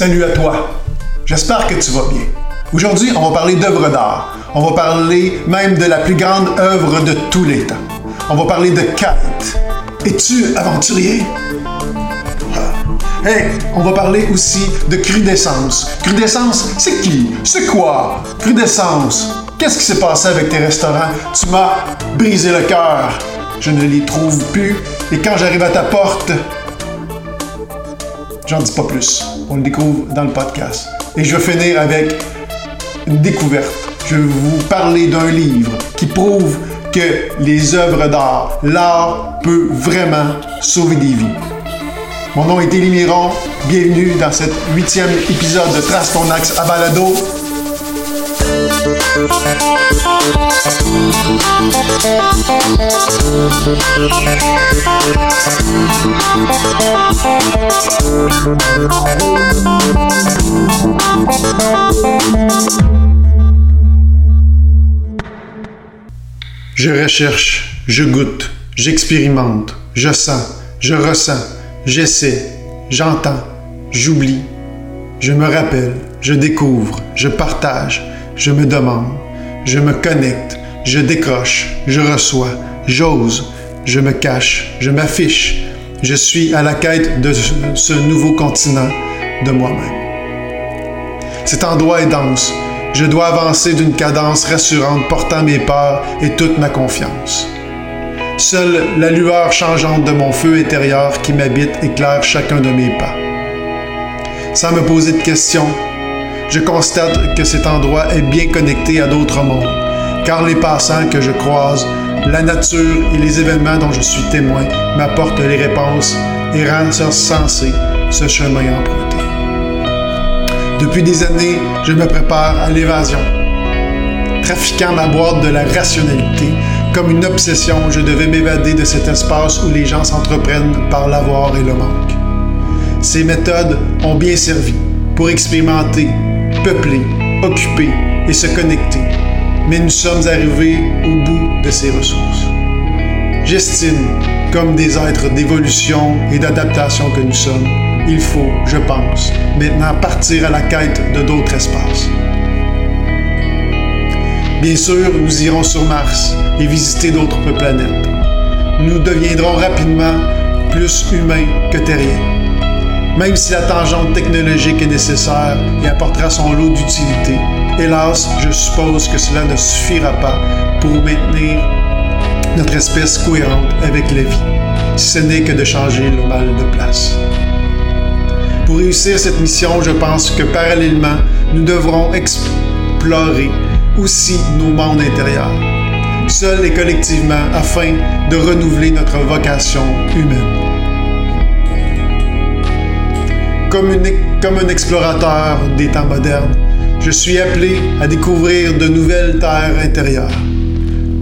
Salut à toi. J'espère que tu vas bien. Aujourd'hui, on va parler d'œuvres d'art. On va parler même de la plus grande œuvre de tous les temps. On va parler de Kate. Es-tu aventurier? Ah. Hey, on va parler aussi de crudescence. Crudescence, c'est qui? C'est quoi? Crudescence. Qu'est-ce qui s'est passé avec tes restaurants? Tu m'as brisé le cœur. Je ne les trouve plus. Et quand j'arrive à ta porte, J'en dis pas plus. On le découvre dans le podcast. Et je vais finir avec une découverte. Je vais vous parler d'un livre qui prouve que les œuvres d'art, l'art peut vraiment sauver des vies. Mon nom est Élie Miron. Bienvenue dans cet huitième épisode de Trace ton axe à balado. Je recherche, je goûte, j'expérimente, je sens, je ressens, j'essaie, j'entends, j'oublie, je me rappelle, je découvre, je partage, je me demande, je me connecte, je décroche, je reçois, j'ose, je me cache, je m'affiche, je suis à la quête de ce nouveau continent de moi-même. Cet endroit est dense. Je dois avancer d'une cadence rassurante portant mes peurs et toute ma confiance. Seule la lueur changeante de mon feu intérieur qui m'habite éclaire chacun de mes pas. Sans me poser de questions, je constate que cet endroit est bien connecté à d'autres mondes, car les passants que je croise, la nature et les événements dont je suis témoin m'apportent les réponses et rendent sensé ce chemin emprunté. Depuis des années, je me prépare à l'évasion. Trafiquant ma boîte de la rationalité, comme une obsession, je devais m'évader de cet espace où les gens s'entreprennent par l'avoir et le manque. Ces méthodes ont bien servi pour expérimenter, peupler, occuper et se connecter, mais nous sommes arrivés au bout de ces ressources. J'estime, comme des êtres d'évolution et d'adaptation que nous sommes, il faut, je pense, maintenant partir à la quête de d'autres espaces. Bien sûr, nous irons sur Mars et visiter d'autres planètes. Nous deviendrons rapidement plus humains que terriens. Même si la tangente technologique est nécessaire et apportera son lot d'utilité, hélas, je suppose que cela ne suffira pas pour maintenir notre espèce cohérente avec la vie, si ce n'est que de changer le mal de place. Pour réussir cette mission, je pense que parallèlement, nous devrons explorer aussi nos mondes intérieurs, seuls et collectivement, afin de renouveler notre vocation humaine. Comme, un explorateur des temps modernes, je suis appelé à découvrir de nouvelles terres intérieures.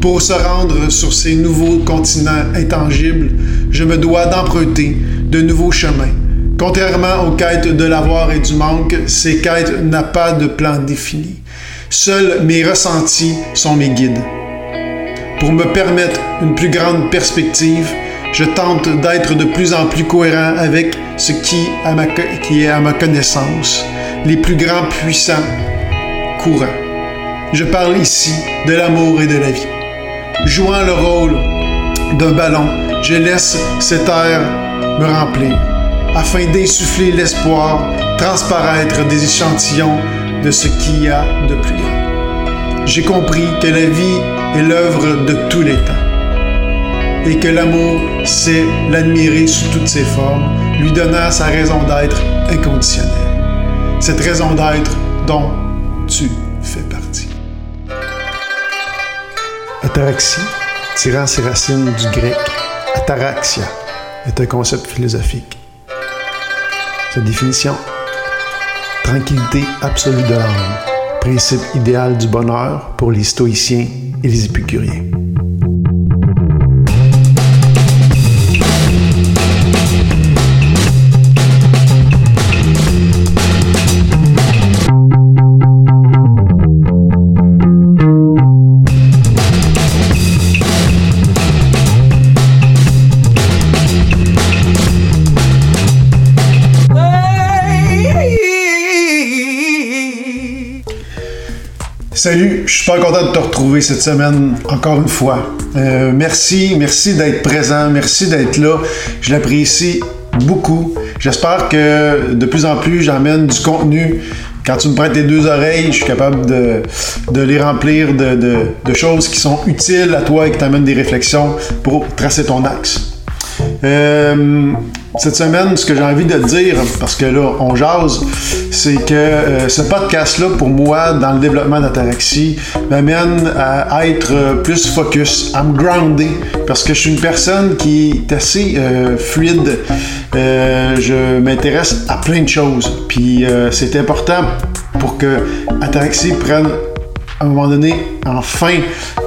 Pour se rendre sur ces nouveaux continents intangibles, je me dois d'emprunter de nouveaux chemins. Contrairement aux quêtes de l'avoir et du manque, ces quêtes n'ont pas de plan défini. Seuls mes ressentis sont mes guides. Pour me permettre une plus grande perspective, je tente d'être de plus en plus cohérent avec ce qui, est à ma connaissance, les plus grands puissants courants. Je parle ici de l'amour et de la vie. Jouant le rôle d'un ballon, je laisse cet air me remplir, afin d'insuffler l'espoir, transparaître des échantillons de ce qu'il y a de plus grand. J'ai compris que la vie est l'œuvre de tous les temps et que l'amour, c'est l'admirer sous toutes ses formes, lui donnant sa raison d'être inconditionnelle. Cette raison d'être dont tu fais partie. Ataraxie, tirant ses racines du grec ataraxia, est un concept philosophique. Sa définition tranquillité absolue de l'âme, principe idéal du bonheur pour les stoïciens et les épicuriens. Salut, je suis super content de te retrouver cette semaine encore une fois. Euh, merci, merci d'être présent, merci d'être là. Je l'apprécie beaucoup. J'espère que de plus en plus j'emmène du contenu. Quand tu me prêtes tes deux oreilles, je suis capable de, les remplir de, choses qui sont utiles à toi et qui t'amènent des réflexions pour tracer ton axe. Euh, cette semaine, ce que j'ai envie de dire, parce que là, on jase, c'est que euh, ce podcast-là, pour moi, dans le développement d'Ataraxie, m'amène à être plus focus, à me grounder, parce que je suis une personne qui est assez euh, fluide. Euh, je m'intéresse à plein de choses. Puis c'est important pour que Ataraxie prenne à un moment donné, enfin,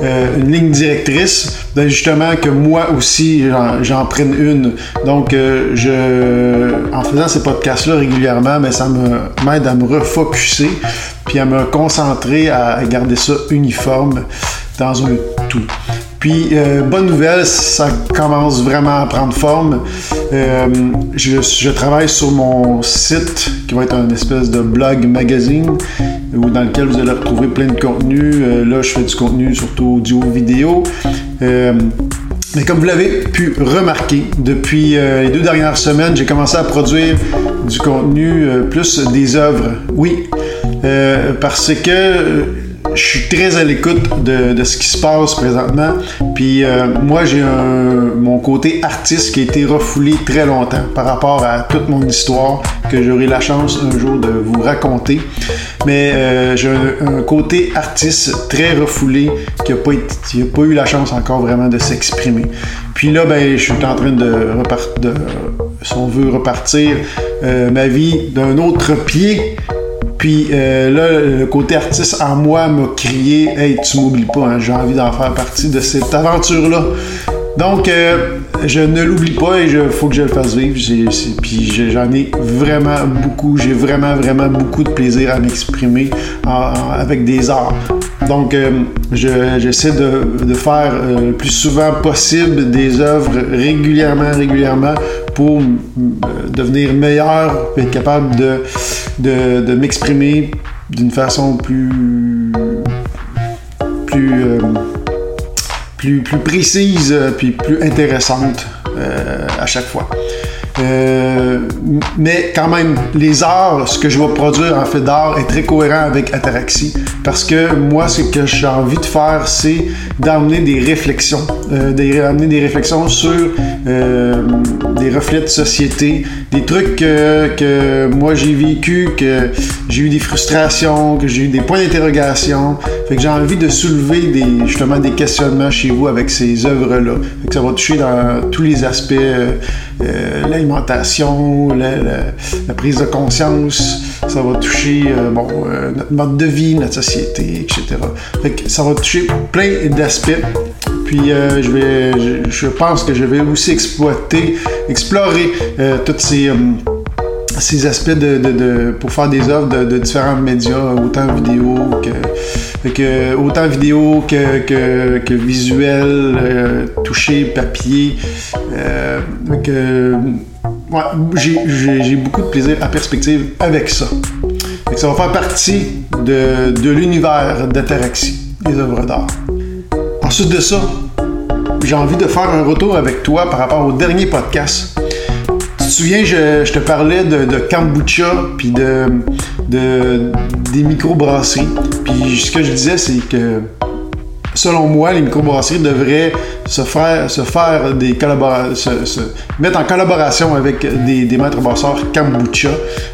euh, une ligne directrice, ben justement que moi aussi, j'en prenne une. Donc, euh, je, en faisant ces podcasts-là régulièrement, mais ben, ça m'aide à me refocuser, puis à me concentrer, à garder ça uniforme dans un tout. Puis, euh, bonne nouvelle, ça commence vraiment à prendre forme. Euh, je, travaille sur mon site qui va être un espèce de blog magazine dans lequel vous allez retrouver plein de contenu. Euh, là, je fais du contenu surtout audio-vidéo. mais comme vous l'avez pu remarquer, depuis les deux dernières semaines, j'ai commencé à produire du contenu plus des œuvres. Oui, parce que je suis très à l'écoute de, ce qui se passe présentement. Puis euh, moi, j'ai mon côté artiste qui a été refoulé très longtemps par rapport à toute mon histoire que j'aurai la chance un jour de vous raconter. Mais euh, j'ai un, côté artiste très refoulé qui n'a pas, pas eu la chance encore vraiment de s'exprimer. Puis là, ben, je suis en train de, repartir, si on veut repartir euh, ma vie d'un autre pied puis euh, là, le côté artiste en moi m'a crié Hey, tu m'oublies pas, hein, j'ai envie d'en faire partie de cette aventure-là. Donc, euh, je ne l'oublie pas et il faut que je le fasse vivre. Puis j'en ai vraiment beaucoup, j'ai vraiment, vraiment beaucoup de plaisir à m'exprimer avec des arts. Donc, euh, j'essaie de, faire euh, le plus souvent possible des œuvres régulièrement, régulièrement pour devenir meilleur être capable de, de, m'exprimer d'une façon plus. plus plus, précise euh, puis plus intéressante euh, à chaque fois. Euh, mais quand même, les arts, ce que je vais produire en fait d'art est très cohérent avec Ataraxie parce que moi, ce que j'ai envie de faire, c'est d'amener des réflexions, euh, d'amener des réflexions sur euh, des reflets de société, des trucs que, moi j'ai vécu, que j'ai eu des frustrations, que j'ai eu des points d'interrogation. Fait que j'ai envie de soulever justement des questionnements chez vous avec ces œuvres-là. que ça va toucher dans tous les aspects euh, l'alimentation, la, prise de conscience, ça va toucher euh, bon, euh, notre mode de vie, notre société, etc. ça va toucher plein d'aspects. Puis je, vais, je, pense que je vais aussi exploiter, explorer tous ces ces aspects de, pour faire des œuvres de, différents médias, autant vidéo que, autant vidéo que, que, visuel, euh, touché, papier. Euh, j'ai beaucoup de plaisir à perspective avec ça. ça va faire partie de, de l'univers d'Ataraxie, des œuvres d'art. Ensuite de ça, j'ai envie de faire un retour avec toi par rapport au dernier podcast te souviens, je, te parlais de, kombucha puis de, de des microbrasseries. Puis ce que je disais, c'est que selon moi, les microbrasseries devraient se faire, se faire des se, mettre en collaboration avec des, maîtres brasseurs kombucha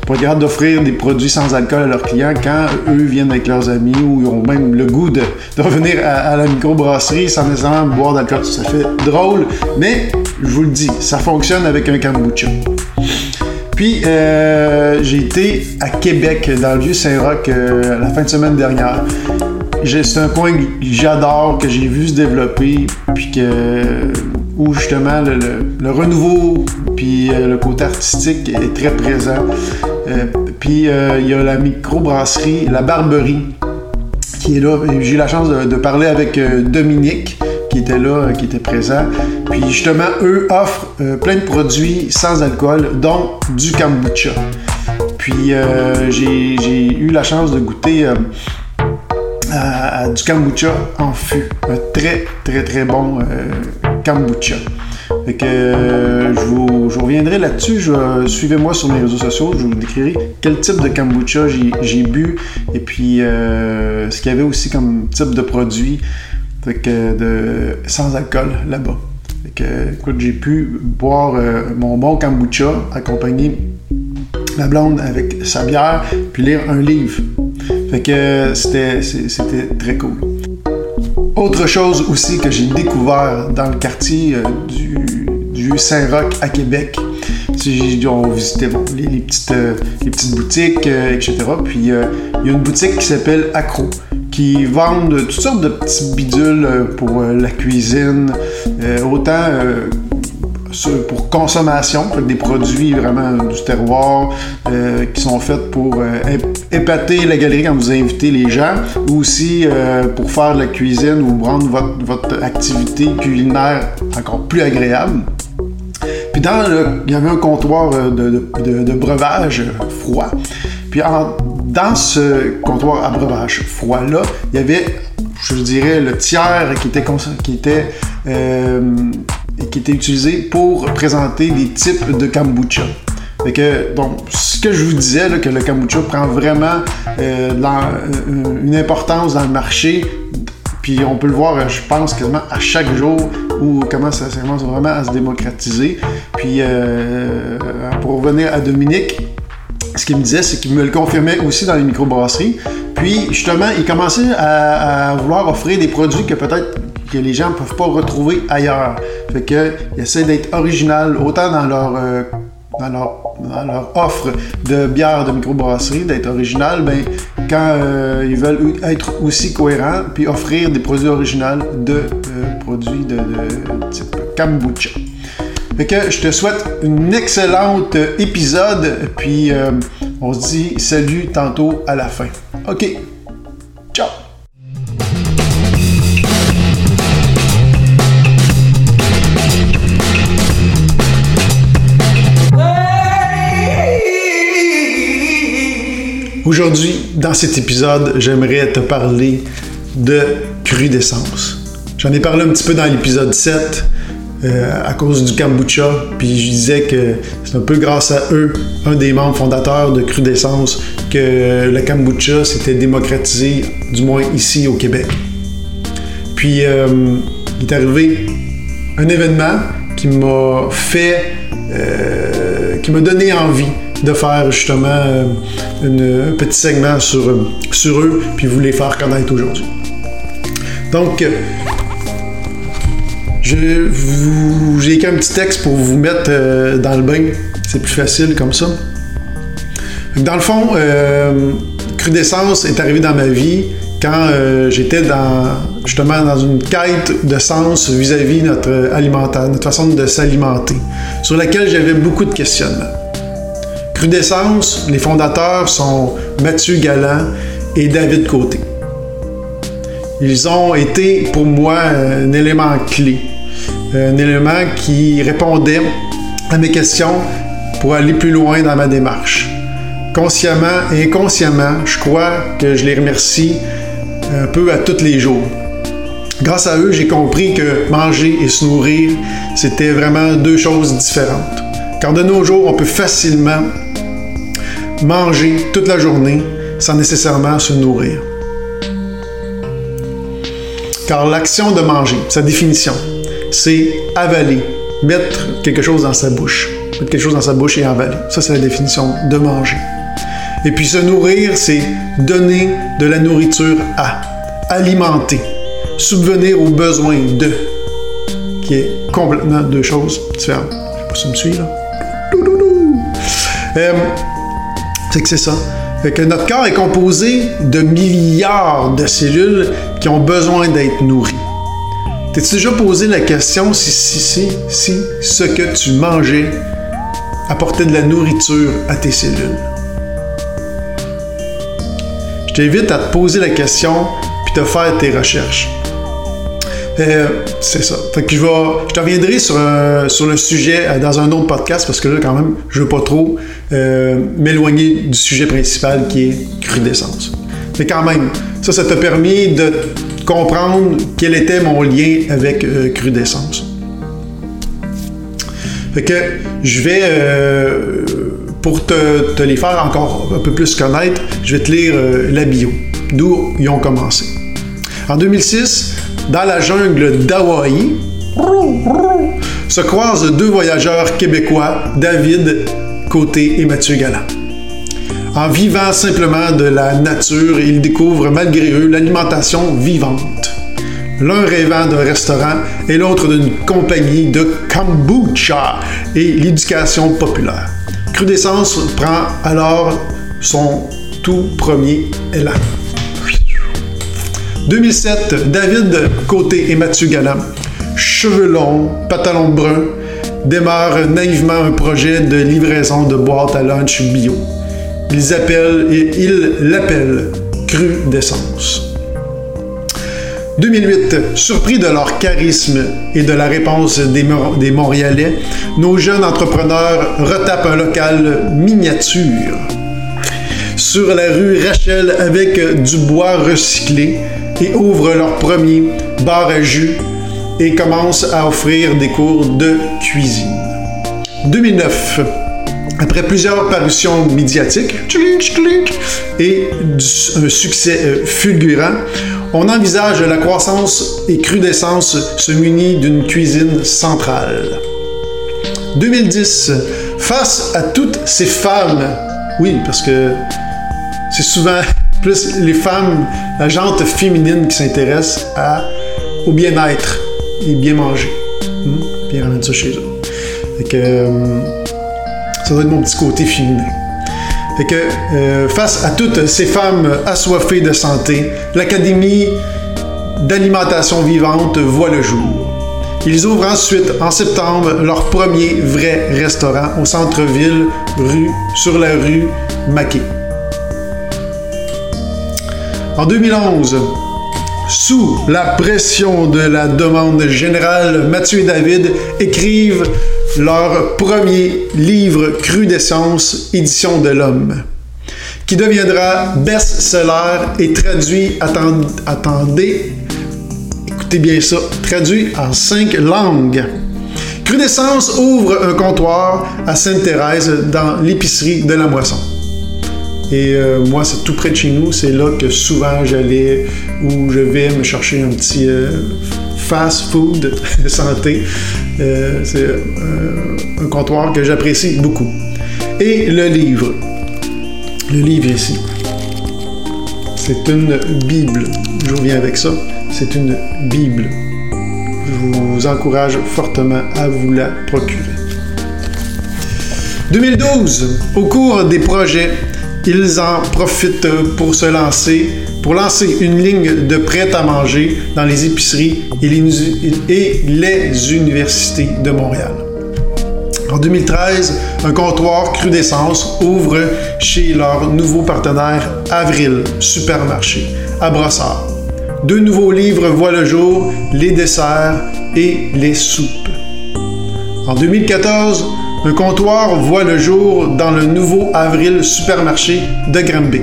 pour être capable d'offrir des produits sans alcool à leurs clients quand eux viennent avec leurs amis ou ils ont même le goût de, revenir à, la microbrasserie sans nécessairement boire d'alcool. Ça fait drôle, mais je vous le dis, ça fonctionne avec un kombucha. Puis, euh, j'ai été à Québec, dans le Vieux-Saint-Roch, euh, la fin de semaine dernière. C'est un coin que j'adore, que j'ai vu se développer, puis que où justement le, renouveau puis euh, le côté artistique est très présent. puis il y a la microbrasserie, la Barberie, qui est là. J'ai eu la chance de parler avec Dominique, qui était là, euh, qui était présent. Puis justement, eux offrent euh, plein de produits sans alcool, dont du kombucha. Puis euh, j'ai eu la chance de goûter du kombucha en fût. Un très, très, très bon euh, kombucha. Fait que euh, je, reviendrai là-dessus. Suivez-moi sur mes réseaux sociaux. Je vous décrirai quel type de kombucha j'ai bu et puis euh, ce qu'il y avait aussi comme type de produit fait que sans alcool là-bas. Écoute, j'ai pu boire mon bon kombucha accompagné ma blonde avec sa bière puis lire un livre. Fait que c'était, c'était très cool. Autre chose aussi que j'ai découvert dans le quartier euh, du, du Saint-Roch à Québec, on visitait les, petites, euh, les petites boutiques, euh, etc. Puis il y a une boutique qui s'appelle Acro, qui vendent toutes sortes de petits bidules pour la cuisine, autant pour consommation, des produits vraiment du terroir euh, qui sont faits pour euh, épater la galerie quand vous invitez les gens, ou aussi euh, pour faire de la cuisine ou rendre votre, votre activité culinaire encore plus agréable. Puis dans il y avait un comptoir de, breuvage froid. Puis dans ce comptoir à breuvage froid-là, il y avait, je dirais, le tiers qui était qui était utilisé pour présenter des types de kombucha. Donc, ce que je vous disais, que le kombucha prend vraiment euh, euh, une importance dans le marché, puis on peut le voir, je pense, quasiment à chaque jour, où comment ça, commence vraiment à se démocratiser. Puis, euh, pour revenir à Dominique, ce qu'il me disait, c'est qu'il me le confirmait aussi dans les microbrasseries. Puis, justement, il commençait à vouloir offrir des produits que peut-être que les gens ne peuvent pas retrouver ailleurs. Fait qu'ils essaient d'être original autant dans leur, euh, dans leur, offre de bière de microbrasserie, d'être original, ben, quand euh, ils veulent être aussi cohérents, puis offrir des produits originaux de euh, produits de, de, type kombucha. Fait que je te souhaite un excellent épisode, puis on se dit salut tantôt à la fin. OK, ciao! Aujourd'hui, dans cet épisode, j'aimerais te parler de crudescence. J'en ai parlé un petit peu dans l'épisode 7 euh, à cause du kombucha, puis je disais que c'est un peu grâce à eux, un des membres fondateurs de Crudescence, que le kombucha s'était démocratisé, du moins ici au Québec. Puis euh, il est arrivé un événement qui m'a fait, euh, qui m'a donné envie de faire justement euh, un petit segment sur, euh, sur eux, puis vous les faire connaître aujourd'hui. Donc, euh, j'ai écrit un petit texte pour vous mettre dans le bain. C'est plus facile comme ça. Dans le fond, Crudescence est arrivé dans ma vie quand j'étais dans justement dans une quête de sens vis-à-vis -vis notre alimentaire, notre façon de s'alimenter, sur laquelle j'avais beaucoup de questionnements. Crudescence, les fondateurs sont Mathieu Galland et David Côté. Ils ont été pour moi un élément clé, un élément qui répondait à mes questions pour aller plus loin dans ma démarche. Consciemment et inconsciemment, je crois que je les remercie un peu à tous les jours. Grâce à eux, j'ai compris que manger et se nourrir, c'était vraiment deux choses différentes. Car de nos jours, on peut facilement manger toute la journée sans nécessairement se nourrir. Car l'action de manger, sa définition, c'est avaler, mettre quelque chose dans sa bouche. Mettre quelque chose dans sa bouche et avaler. Ça, c'est la définition de manger. Et puis se nourrir, c'est donner de la nourriture à, alimenter, subvenir aux besoins de, qui est complètement deux choses différentes. Je sais pas si tu me suis là. C'est que c'est ça. Fait que notre corps est composé de milliards de cellules qui ont besoin d'être nourries. T'es-tu déjà posé la question si, si, si, si ce que tu mangeais apportait de la nourriture à tes cellules? Je t'invite à te poser la question puis te faire tes recherches. Euh, c'est ça. Fait que je, vais, je reviendrai sur, sur le sujet euh, dans un autre podcast parce que là, quand même, je veux pas trop euh, m'éloigner du sujet principal qui est crudescence. Mais quand même, ça, ça t'a permis de comprendre quel était mon lien avec euh, Crudescence. Fait que je vais, euh, pour te, les faire encore un peu plus connaître, je vais te lire la bio, d'où ils ont commencé. En 2006, dans la jungle d'Hawaï, se croisent deux voyageurs québécois, David Côté et Mathieu Galland. En vivant simplement de la nature, ils découvrent malgré eux l'alimentation vivante. L'un rêvant d'un restaurant et l'autre d'une compagnie de kombucha et l'éducation populaire. Crudescence prend alors son tout premier élan. 2007, David Côté et Mathieu Galland cheveux longs, pantalon brun, démarrent naïvement un projet de livraison de boîtes à lunch bio. Ils appellent et ils l'appellent Cru d'essence. 2008, surpris de leur charisme et de la réponse des, des Montréalais, nos jeunes entrepreneurs retapent un local miniature sur la rue Rachel avec du bois recyclé et ouvrent leur premier bar à jus et commence à offrir des cours de cuisine. 2009. Après plusieurs parutions médiatiques et un succès euh, fulgurant, on envisage la croissance et crudescence se munit d'une cuisine centrale. 2010. Face à toutes ces femmes, oui, parce que c'est souvent plus les femmes, la jante féminine qui s'intéresse au bien-être et bien manger. Hmm? Puis ils ramènent ça chez eux. Fait euh, ça doit être mon petit côté féminin. Fait que euh, face à toutes ces femmes assoiffées de santé, l'Académie d'alimentation vivante voit le jour. Ils ouvrent ensuite, en septembre, leur premier vrai restaurant au centre-ville, rue, sur la rue Maquet. En 2011, sous la pression de la demande générale, Mathieu et David écrivent leur premier livre Crudescence, édition de l'homme, qui deviendra best-seller et traduit, attendez, écoutez bien ça, traduit en cinq langues. Crudescence ouvre un comptoir à Sainte-Thérèse dans l'épicerie de la Moisson. Et euh, moi, c'est tout près de chez nous. C'est là que souvent j'allais ou je vais me chercher un petit euh, fast food santé. Euh, c'est un comptoir que j'apprécie beaucoup. Et le livre. Le livre ici. C'est une Bible. Je reviens avec ça. C'est une Bible. Je vous encourage fortement à vous la procurer. 2012, au cours des projets ils en profitent pour se lancer, pour lancer une ligne de prêt à manger dans les épiceries et les, universités de Montréal. En 2013, un comptoir Crudescence ouvre chez leur nouveau partenaire Avril Supermarché à Brossard. Deux nouveaux livres voient le jour, les desserts et les soupes. En 2014, un comptoir voit le jour dans le nouveau Avril Supermarché de Granby.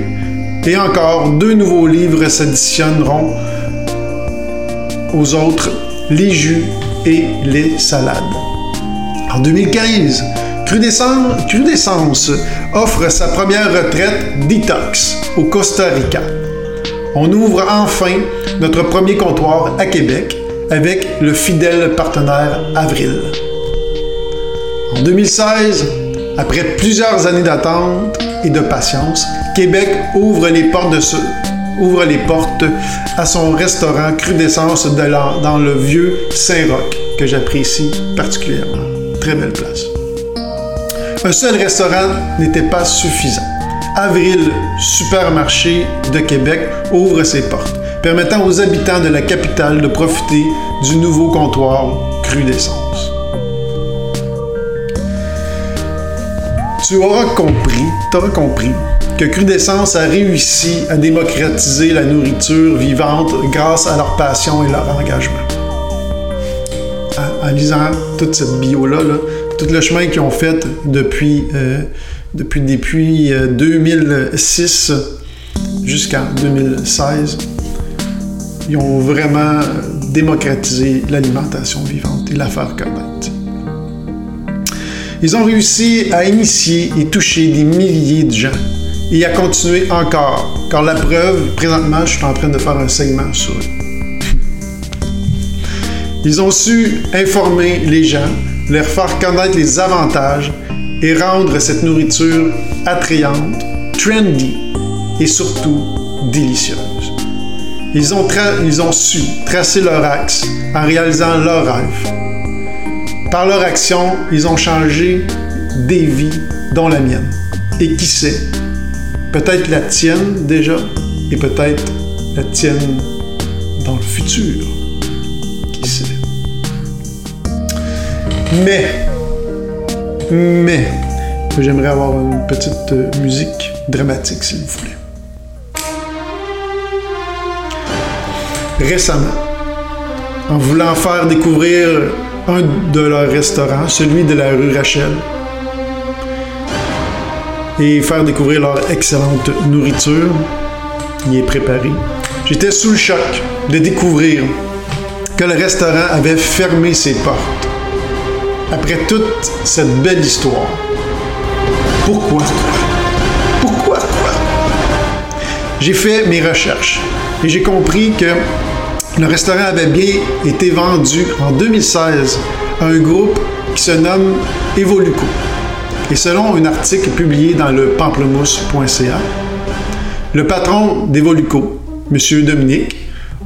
Et encore, deux nouveaux livres s'additionneront aux autres, les jus et les salades. En 2015, Crudescence, Crudescence offre sa première retraite detox au Costa Rica. On ouvre enfin notre premier comptoir à Québec avec le fidèle partenaire Avril. En 2016, après plusieurs années d'attente et de patience, Québec ouvre les portes, de à son restaurant Crudescence de dans le vieux Saint-Roch, que j'apprécie particulièrement. Très belle place. Un seul restaurant n'était pas suffisant. Avril Supermarché de Québec ouvre ses portes, permettant aux habitants de la capitale de profiter du nouveau comptoir Crudescence. Tu auras compris, compris que Crudescence a réussi à démocratiser la nourriture vivante grâce à leur passion et leur engagement. En, lisant toute cette bio-là, tout le chemin qu'ils ont fait depuis, euh, depuis, depuis 2006, jusqu'en 2016, ils ont vraiment démocratisé l'alimentation vivante et la faire connaître. Ils ont réussi à initier et toucher des milliers de gens et à continuer encore, car la preuve, présentement, je suis en train de faire un segment sur eux. Ils ont su informer les gens, leur faire connaître les avantages et rendre cette nourriture attrayante, trendy et surtout délicieuse. Ils ont, ils ont su tracer leur axe en réalisant leur rêve. Par leur action, ils ont changé des vies, dont la mienne. Et qui sait, peut-être la tienne déjà, et peut-être la tienne dans le futur. Qui sait. Mais, mais, j'aimerais avoir une petite euh, musique dramatique, s'il vous plaît. Récemment, en voulant faire découvrir un de leurs restaurants, celui de la rue Rachel, et faire découvrir leur excellente nourriture, y est préparé. J'étais sous le choc de découvrir que le restaurant avait fermé ses portes. Après toute cette belle histoire. Pourquoi? Pourquoi? J'ai fait mes recherches et j'ai compris que le restaurant avait bien été vendu en 2016 à un groupe qui se nomme Evoluco. Et selon un article publié dans le pamplemousse.ca, le patron d'Evoluco, M. Dominique,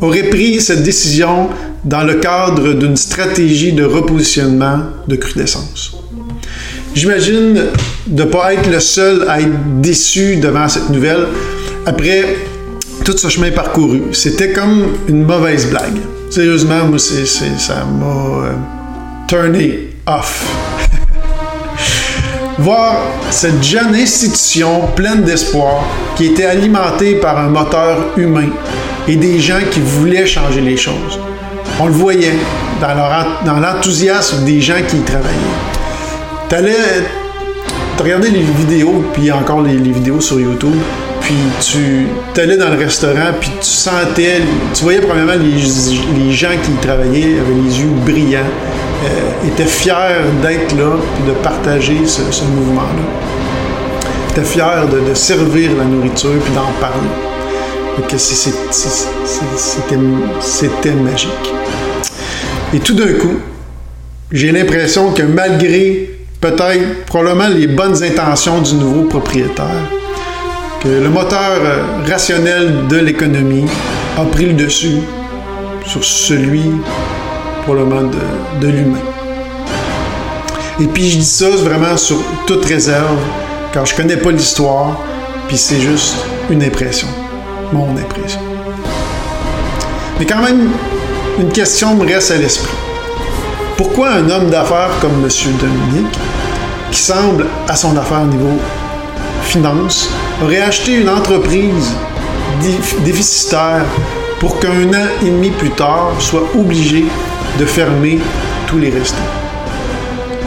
aurait pris cette décision dans le cadre d'une stratégie de repositionnement de crudescence. J'imagine de ne pas être le seul à être déçu devant cette nouvelle après tout ce chemin parcouru. C'était comme une mauvaise blague. Sérieusement, moi, ça m'a euh, turné off. Voir cette jeune institution pleine d'espoir qui était alimentée par un moteur humain et des gens qui voulaient changer les choses. On le voyait dans l'enthousiasme des gens qui y travaillaient. Tu allais regarder les vidéos, puis encore les, vidéos sur YouTube, puis tu allais dans le restaurant, puis tu sentais, tu voyais premièrement les, les gens qui travaillaient avaient les yeux brillants, euh, était fier d'être là et de partager ce, mouvement-là. Était fier de, servir la nourriture puis d'en parler. que c'était magique. Et tout d'un coup, j'ai l'impression que malgré peut-être probablement les bonnes intentions du nouveau propriétaire, que le moteur rationnel de l'économie a pris le dessus sur celui probablement de, de l'humain. Et puis je dis ça vraiment sur toute réserve, car je connais pas l'histoire, puis c'est juste une impression, mon impression. Mais quand même, une question me reste à l'esprit. Pourquoi un homme d'affaires comme M. Dominique, qui semble à son affaire au niveau finance, aurait acheté une entreprise déficitaire pour qu'un an et demi plus tard soit obligé de fermer tous les restaurants,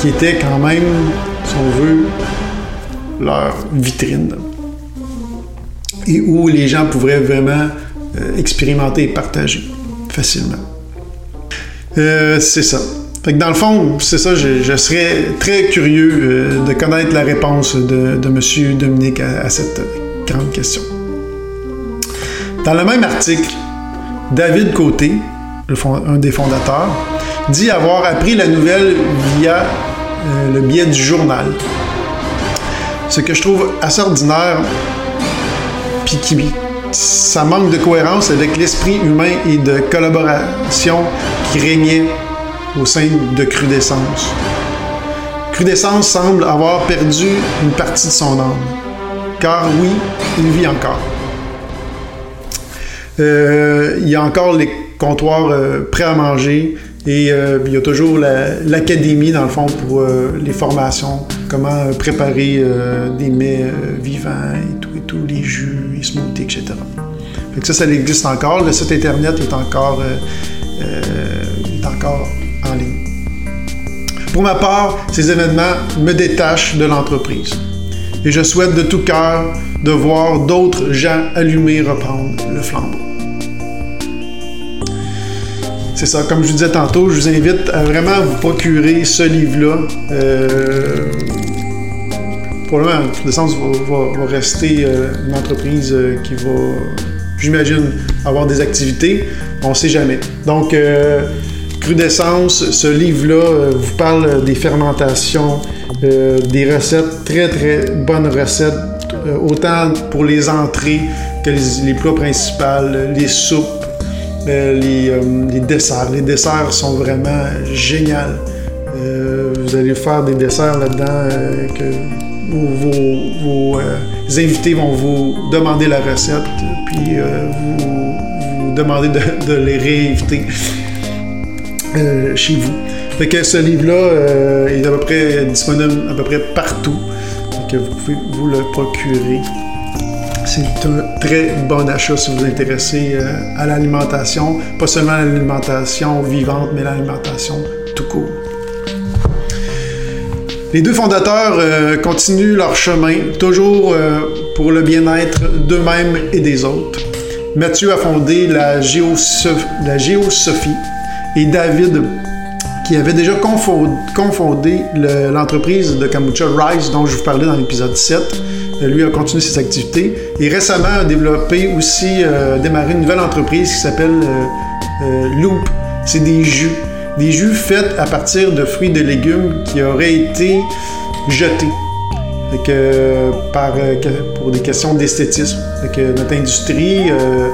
qui étaient quand même, si on veut, leur vitrine, et où les gens pourraient vraiment euh, expérimenter et partager facilement. Euh, c'est ça. Fait que dans le fond, c'est ça, je, serais très curieux euh, de connaître la réponse de, M. Dominique à, à, cette grande question. Dans le même article, David Côté, un des fondateurs, dit avoir appris la nouvelle via euh, le biais du journal. Ce que je trouve assez ordinaire, puis qui ça manque de cohérence avec l'esprit humain et de collaboration qui régnait au sein de Crudescence. Crudescence semble avoir perdu une partie de son âme. Car oui, il vit encore. Euh, il y a encore les comptoir euh, prêt à manger. Et euh, il y a toujours l'académie, dans le fond, pour les formations, comment préparer des mets vivants et tout, les jus, les smoothies, etc. Ça, ça existe encore. Le site Internet est encore, est encore ligne. Pour ma part, ces événements me détachent de l'entreprise. et je souhaite de tout cœur de voir d'autres gens allumés reprendre le flambeau. C'est ça, comme je vous disais tantôt, je vous invite à vraiment vous procurer ce livre-là. Euh, probablement, de sens va, va, rester euh, une entreprise euh, qui va, j'imagine, avoir des activités. On ne sait jamais. Donc, euh, Crudescence, ce livre-là vous parle des fermentations, des recettes, très très bonnes recettes, autant pour les entrées que les, plats principaux, les soupes, les, desserts. Les desserts sont vraiment géniaux. vous allez faire des desserts là-dedans que vos, euh, invités vont vous demander la recette, puis euh, vous, vous demander de, les réinviter euh, chez vous. Fait que ce livre-là est à peu près disponible à peu près partout. que vous pouvez vous le procurer. C'est un très bon achat si vous vous intéressez à l'alimentation, pas seulement l'alimentation vivante, mais l'alimentation tout court. Les deux fondateurs euh, continuent leur chemin, toujours euh, pour le bien-être d'eux-mêmes et des autres. Mathieu a fondé la, la Géosophie et David, qui avait déjà confondé l'entreprise de kombucha Rise, dont je vous parlais dans l'épisode 7, euh, lui a continué ses activités et récemment a développé aussi, démarré une nouvelle entreprise qui s'appelle Loop. C'est des jus des jus faits à partir de fruits et de légumes qui auraient été jetés. Euh, pour des questions d'esthétisme. Notre industrie, euh, euh,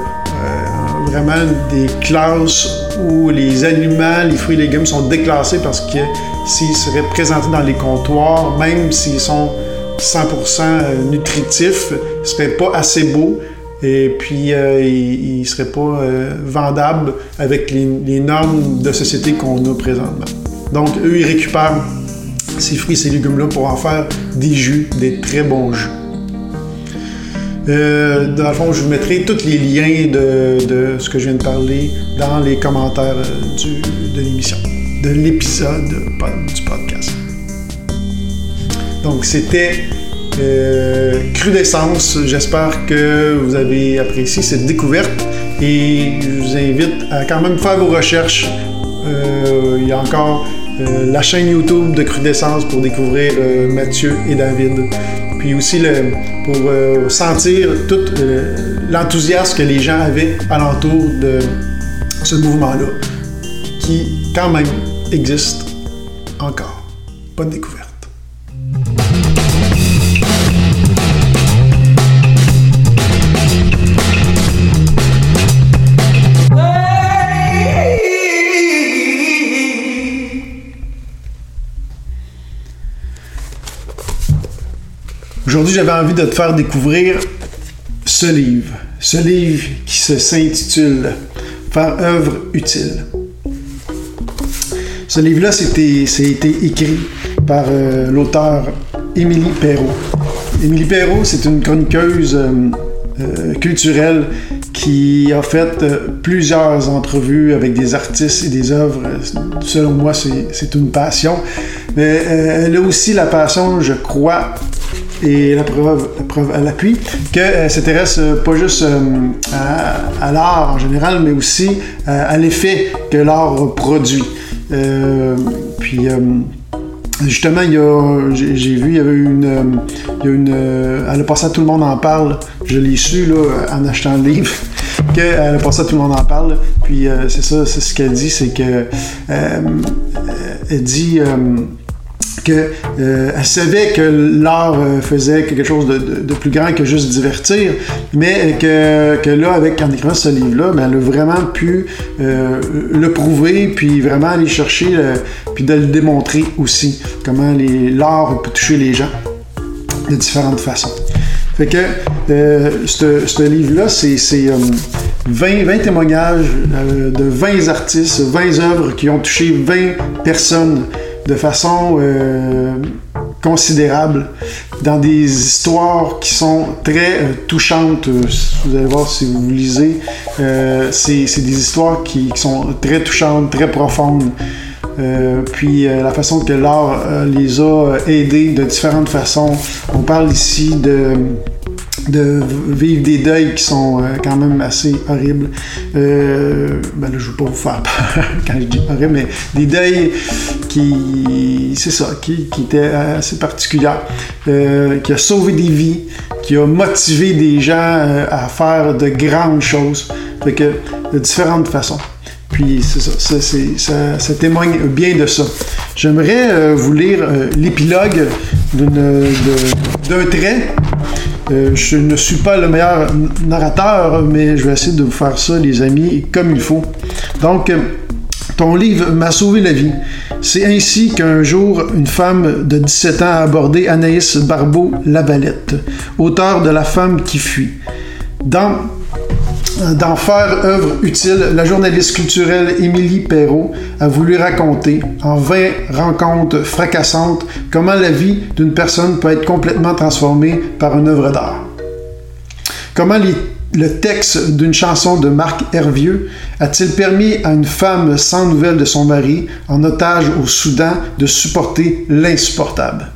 vraiment des classes où les aliments, les fruits et légumes sont déclassés parce que s'ils seraient présentés dans les comptoirs, même s'ils sont 100% nutritifs, ils ne seraient pas assez beaux et puis euh, il ne serait pas euh, vendable avec les, normes de société qu'on a présentement. Donc eux, ils récupèrent ces fruits, ces légumes-là pour en faire des jus, des très bons jus. Euh, dans le fond, je vous mettrai tous les liens de, ce que je viens de parler dans les commentaires de l'émission, de l'épisode du podcast. Donc c'était euh, crudescence. J'espère que vous avez apprécié cette découverte et je vous invite à quand même faire vos recherches. Euh, il y a encore euh, la chaîne YouTube de Crudescence pour découvrir Mathieu et David. Puis aussi pour sentir tout l'enthousiasme que les gens avaient alentour de ce mouvement-là, qui quand même existe encore. Bonne découverte. Aujourd'hui, j'avais envie de te faire découvrir ce livre. Ce livre qui s'intitule Faire œuvre utile. Ce livre-là, c'était, écrit par euh, l'auteur Émilie Perrault. Émilie Perrault, c'est une chroniqueuse euh, euh, culturelle qui a fait plusieurs entrevues avec des artistes et des œuvres. Selon moi, c'est une passion. Mais elle a aussi la passion, je crois, et la preuve, preuve à l'appui, qu'elle s'intéresse euh, pas juste euh, à, l'art en général, mais aussi euh, à l'effet que l'art produit. puis Justement, il y a, j'ai, vu, il y avait une, il y a une, elle a passé à tout le monde en parle. Je l'ai su là en achetant le livre qu'elle a passé à tout le monde en parle. Puis c'est ça, c'est ce qu'elle dit, c'est que elle dit qu'elle euh, savait que l'art euh, faisait quelque chose de, plus grand que juste divertir, mais que, là, avec, en écrivant ce livre-là, ben, elle a vraiment pu euh, le prouver, puis vraiment aller chercher, puis de le démontrer aussi, comment l'art peut toucher les gens de différentes façons. Fait que ce livre-là, c'est 20, 20, témoignages de 20 artistes, 20 œuvres qui ont touché 20 personnes de façon euh, considérable dans des histoires qui sont très euh, touchantes. Euh, vous allez voir si vous lisez. c'est des histoires qui, sont très touchantes, très profondes. puis la façon que l'art les a aidés de différentes façons. On parle ici de de vivre des deuils qui sont euh, quand même assez horribles. Euh, ben je veux pas vous faire peur quand je dis horrible, mais des deuils qui, c'est ça, qui, qui étaient assez particuliers, euh, qui a sauvé des vies, qui a motivé des gens à faire de grandes choses, de différentes façons. Puis c'est ça, ça, ça, ça, témoigne bien de ça. J'aimerais vous lire l'épilogue d'un trait euh, je ne suis pas le meilleur narrateur, mais je vais essayer de vous faire ça, les amis, comme il faut. Donc, euh, ton livre m'a sauvé la vie. C'est ainsi qu'un jour, une femme de 17 ans a abordé Anaïs Barbeau-Lavalette, auteur de La femme qui fuit. Dans D'en faire œuvre utile, la journaliste culturelle Émilie Perrault a voulu raconter, en 20 rencontres fracassantes, comment la vie d'une personne peut être complètement transformée par une œuvre d'art. Comment le texte d'une chanson de Marc Hervieux a-t-il permis à une femme sans nouvelles de son mari, en otage au Soudan, de supporter l'insupportable?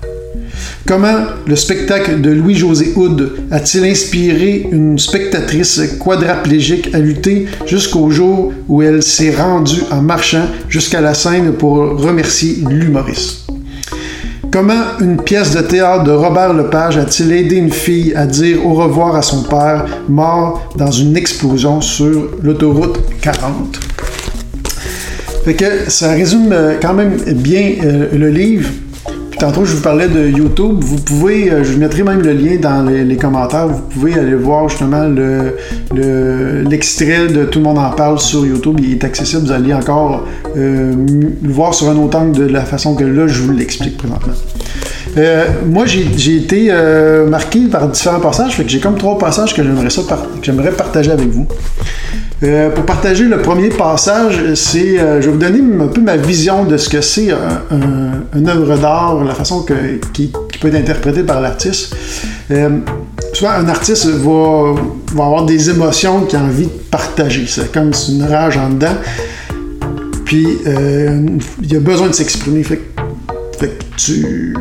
Comment le spectacle de Louis-José Houd a-t-il inspiré une spectatrice quadraplégique à lutter jusqu'au jour où elle s'est rendue en marchant jusqu'à la scène pour remercier l'humoriste? Comment une pièce de théâtre de Robert Lepage a-t-il aidé une fille à dire au revoir à son père, mort dans une explosion sur l'autoroute 40? Fait que ça résume euh, quand même bien euh, le livre. Tantôt, je vous parlais de YouTube. Vous pouvez, euh, je mettrai même le lien dans les, commentaires. Vous pouvez aller voir justement l'extrait de Tout le monde en parle sur YouTube. Il est accessible. Vous allez encore euh, le voir sur un autre angle de la façon que là, je vous l'explique présentement. Euh, moi, j'ai été marqué par différents passages, fait que j'ai comme trois passages que j'aimerais partager avec vous. Euh, pour partager le premier passage, c'est, euh, je vais vous donner un peu ma vision de ce que c'est un, une œuvre d'art, la façon que, qui, peut être interprétée par l'artiste. Euh, souvent, un artiste va, avoir des émotions qu'il a envie de partager. C'est comme une rage en dedans. Puis, il a besoin de s'exprimer. Fait, que tu,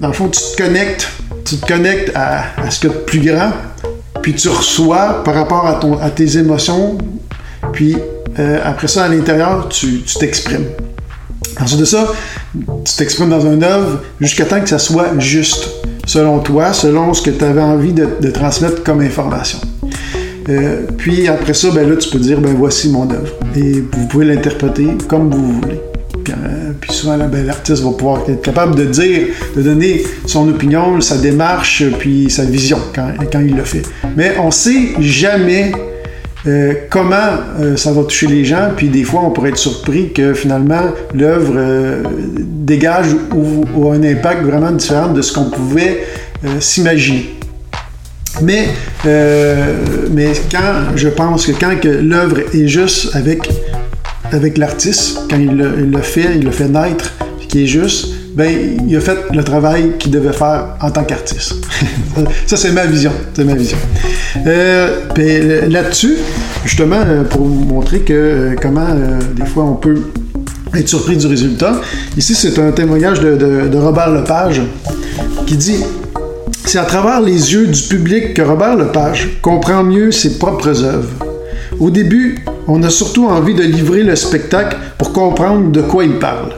dans le fond, tu te connectes, tu te connectes à, à ce a de plus grand puis tu reçois par rapport à, ton, à tes émotions, puis euh, après ça, à l'intérieur, tu t'exprimes. Ensuite de ça, tu t'exprimes dans un œuvre jusqu'à temps que ça soit juste, selon toi, selon ce que tu avais envie de, transmettre comme information. Euh, puis après ça, ben là, tu peux dire, ben voici mon œuvre. Et vous pouvez l'interpréter comme vous voulez. Euh, souvent, ben, l'artiste va pouvoir être capable de dire, de donner son opinion, sa démarche, puis sa vision quand, il le fait. Mais on sait jamais euh, comment euh, ça va toucher les gens, puis des fois on pourrait être surpris que finalement l'œuvre dégage ou, a un impact vraiment différent de ce qu'on pouvait s'imaginer. Mais, mais quand je pense que quand l'œuvre est juste avec avec l'artiste, quand il le, fait, il le fait naître, qui est juste, ben, il a fait le travail qu'il devait faire en tant qu'artiste. ça, c'est ma vision. C'est ma vision. Euh, ben, là-dessus, justement, euh, pour vous montrer que euh, comment des fois on peut être surpris du résultat, ici c'est un témoignage de, de Robert Lepage qui dit C'est à travers les yeux du public que Robert Lepage comprend mieux ses propres œuvres. Au début, on a surtout envie de livrer le spectacle pour comprendre de quoi il parle.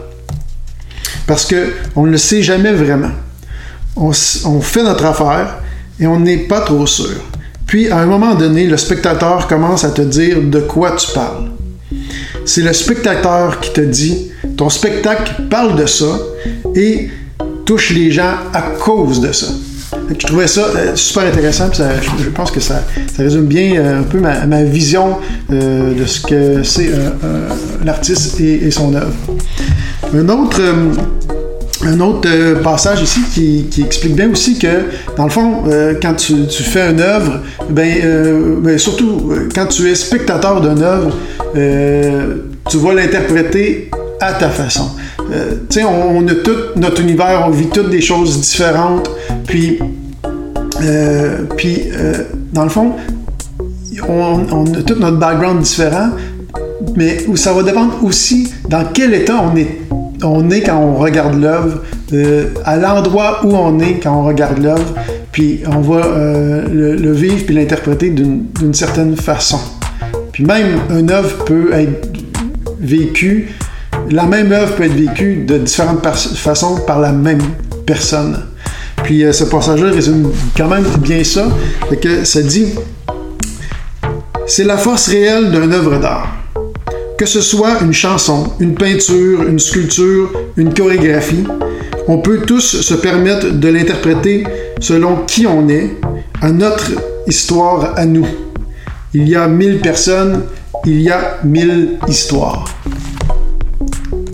Parce qu'on ne le sait jamais vraiment. On, fait notre affaire et on n'est pas trop sûr. Puis, à un moment donné, le spectateur commence à te dire de quoi tu parles. C'est le spectateur qui te dit, ton spectacle parle de ça et touche les gens à cause de ça. Je trouvais ça euh, super intéressant. je, pense que ça, résume bien euh, un peu ma, vision euh, de ce que c'est l'artiste et, son œuvre. Un autre, un autre passage ici qui, explique bien aussi que, dans le fond, quand tu, fais une œuvre, ben, ben, surtout quand tu es spectateur d'une œuvre, tu vas l'interpréter à ta façon. tu sais, on, on, a tout notre univers, on vit toutes des choses différentes, puis euh, puis, euh, dans le fond, on, a tout notre background différent. mais ça va dépendre aussi dans quel état on est, on est quand on regarde l'œuvre, euh, à l'endroit où on est quand on regarde l'œuvre, puis on va le, le, vivre puis l'interpréter d'une certaine façon. Puis même une œuvre peut être vécue, la même œuvre peut être vécue de différentes façons par la même personne. Puis euh, ce passage-là résume quand même bien ça. que ça dit c'est la force réelle d'une œuvre d'art. Que ce soit une chanson, une peinture, une sculpture, une chorégraphie, on peut tous se permettre de l'interpréter selon qui on est, à notre histoire à nous. Il y a mille personnes, il y a mille histoires.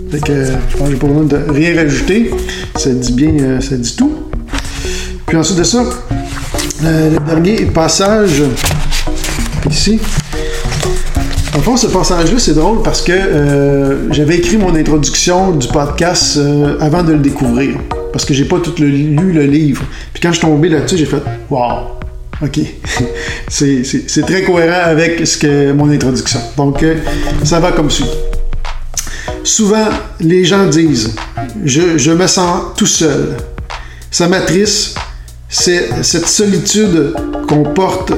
Fait je pense pas besoin de rien rajouter. Ça dit bien, euh, ça dit tout. Puis ensuite de ça, euh, le dernier passage ici. En fond, ce passage-là, c'est drôle parce que euh, j'avais écrit mon introduction du podcast avant de le découvrir. Parce que j'ai pas tout lu le livre. Puis quand je suis tombé là-dessus, j'ai fait Wow! OK. c'est très cohérent avec ce que mon introduction. Donc, ça va comme suit. Souvent, les gens disent je, me sens tout seul. Ça m'attriste, c'est cette solitude qu'on porte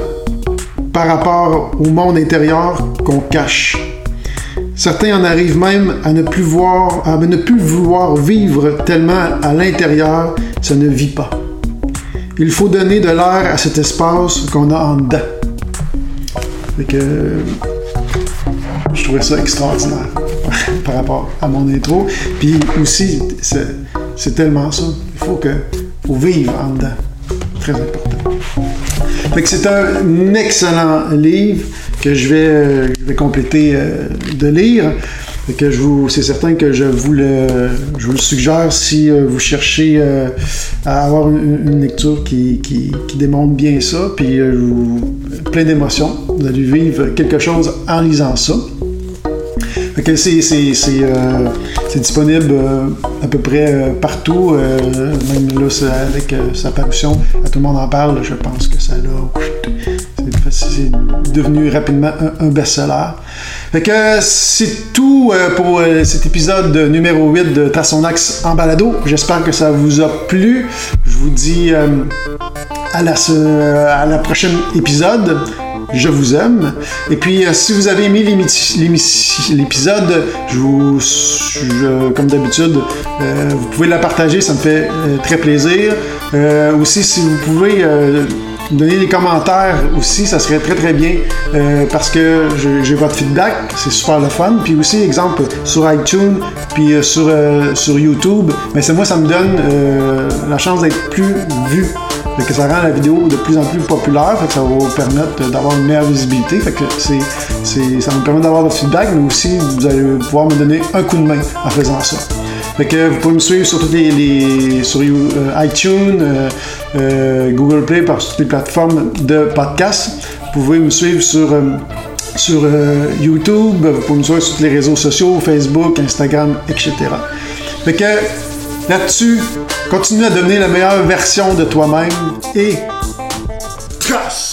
par rapport au monde intérieur qu'on cache. Certains en arrivent même à ne plus voir, à ne plus vouloir vivre tellement à l'intérieur, ça ne vit pas. Il faut donner de l'air à cet espace qu'on a en dedans. que, je trouvais ça extraordinaire. par rapport à mon intro. Puis aussi, c'est tellement ça. Il faut que faut vivre en dedans. C'est un excellent livre que je vais, vais compléter euh, de lire. c'est certain que je vous le, je vous suggère si euh, vous cherchez euh, à avoir une, lecture qui, qui, qui, démontre bien ça, puis plein d'émotions. Vous allez vivre quelque chose en lisant ça. Euh, c'est disponible euh, à peu près euh, partout, même là, avec sa parution, tout le monde en parle, je pense que ça c'est devenu rapidement un, best-seller. Fait que c'est tout pour cet épisode numéro 8 de Tassonax en balado. J'espère que ça vous a plu. Je vous dis à la, à la prochaine épisode. Je vous aime. Et puis, euh, si vous avez aimé l'épisode, comme d'habitude, euh, vous pouvez la partager, ça me fait euh, très plaisir. aussi, si vous pouvez donner des commentaires aussi, ça serait très très bien parce que j'ai votre feedback, c'est super le fun. Puis aussi, exemple, sur iTunes, puis sur, sur YouTube, mais c'est moi, ça me donne la chance d'être plus vu que ça rend la vidéo de plus en plus populaire, que ça va vous permettre d'avoir une meilleure visibilité. Fait que c'est, ça me permet d'avoir votre feedback, mais aussi vous allez pouvoir me donner un coup de main en faisant ça. Fait que vous pouvez me suivre sur toutes les, sur euh, iTunes, euh, euh, Google Play, par toutes les plateformes de podcast. Vous pouvez me suivre sur sur YouTube, vous pouvez me suivre sur tous les réseaux sociaux, Facebook, Instagram, etc. Fait que Là-dessus, continue à donner la meilleure version de toi-même et trace!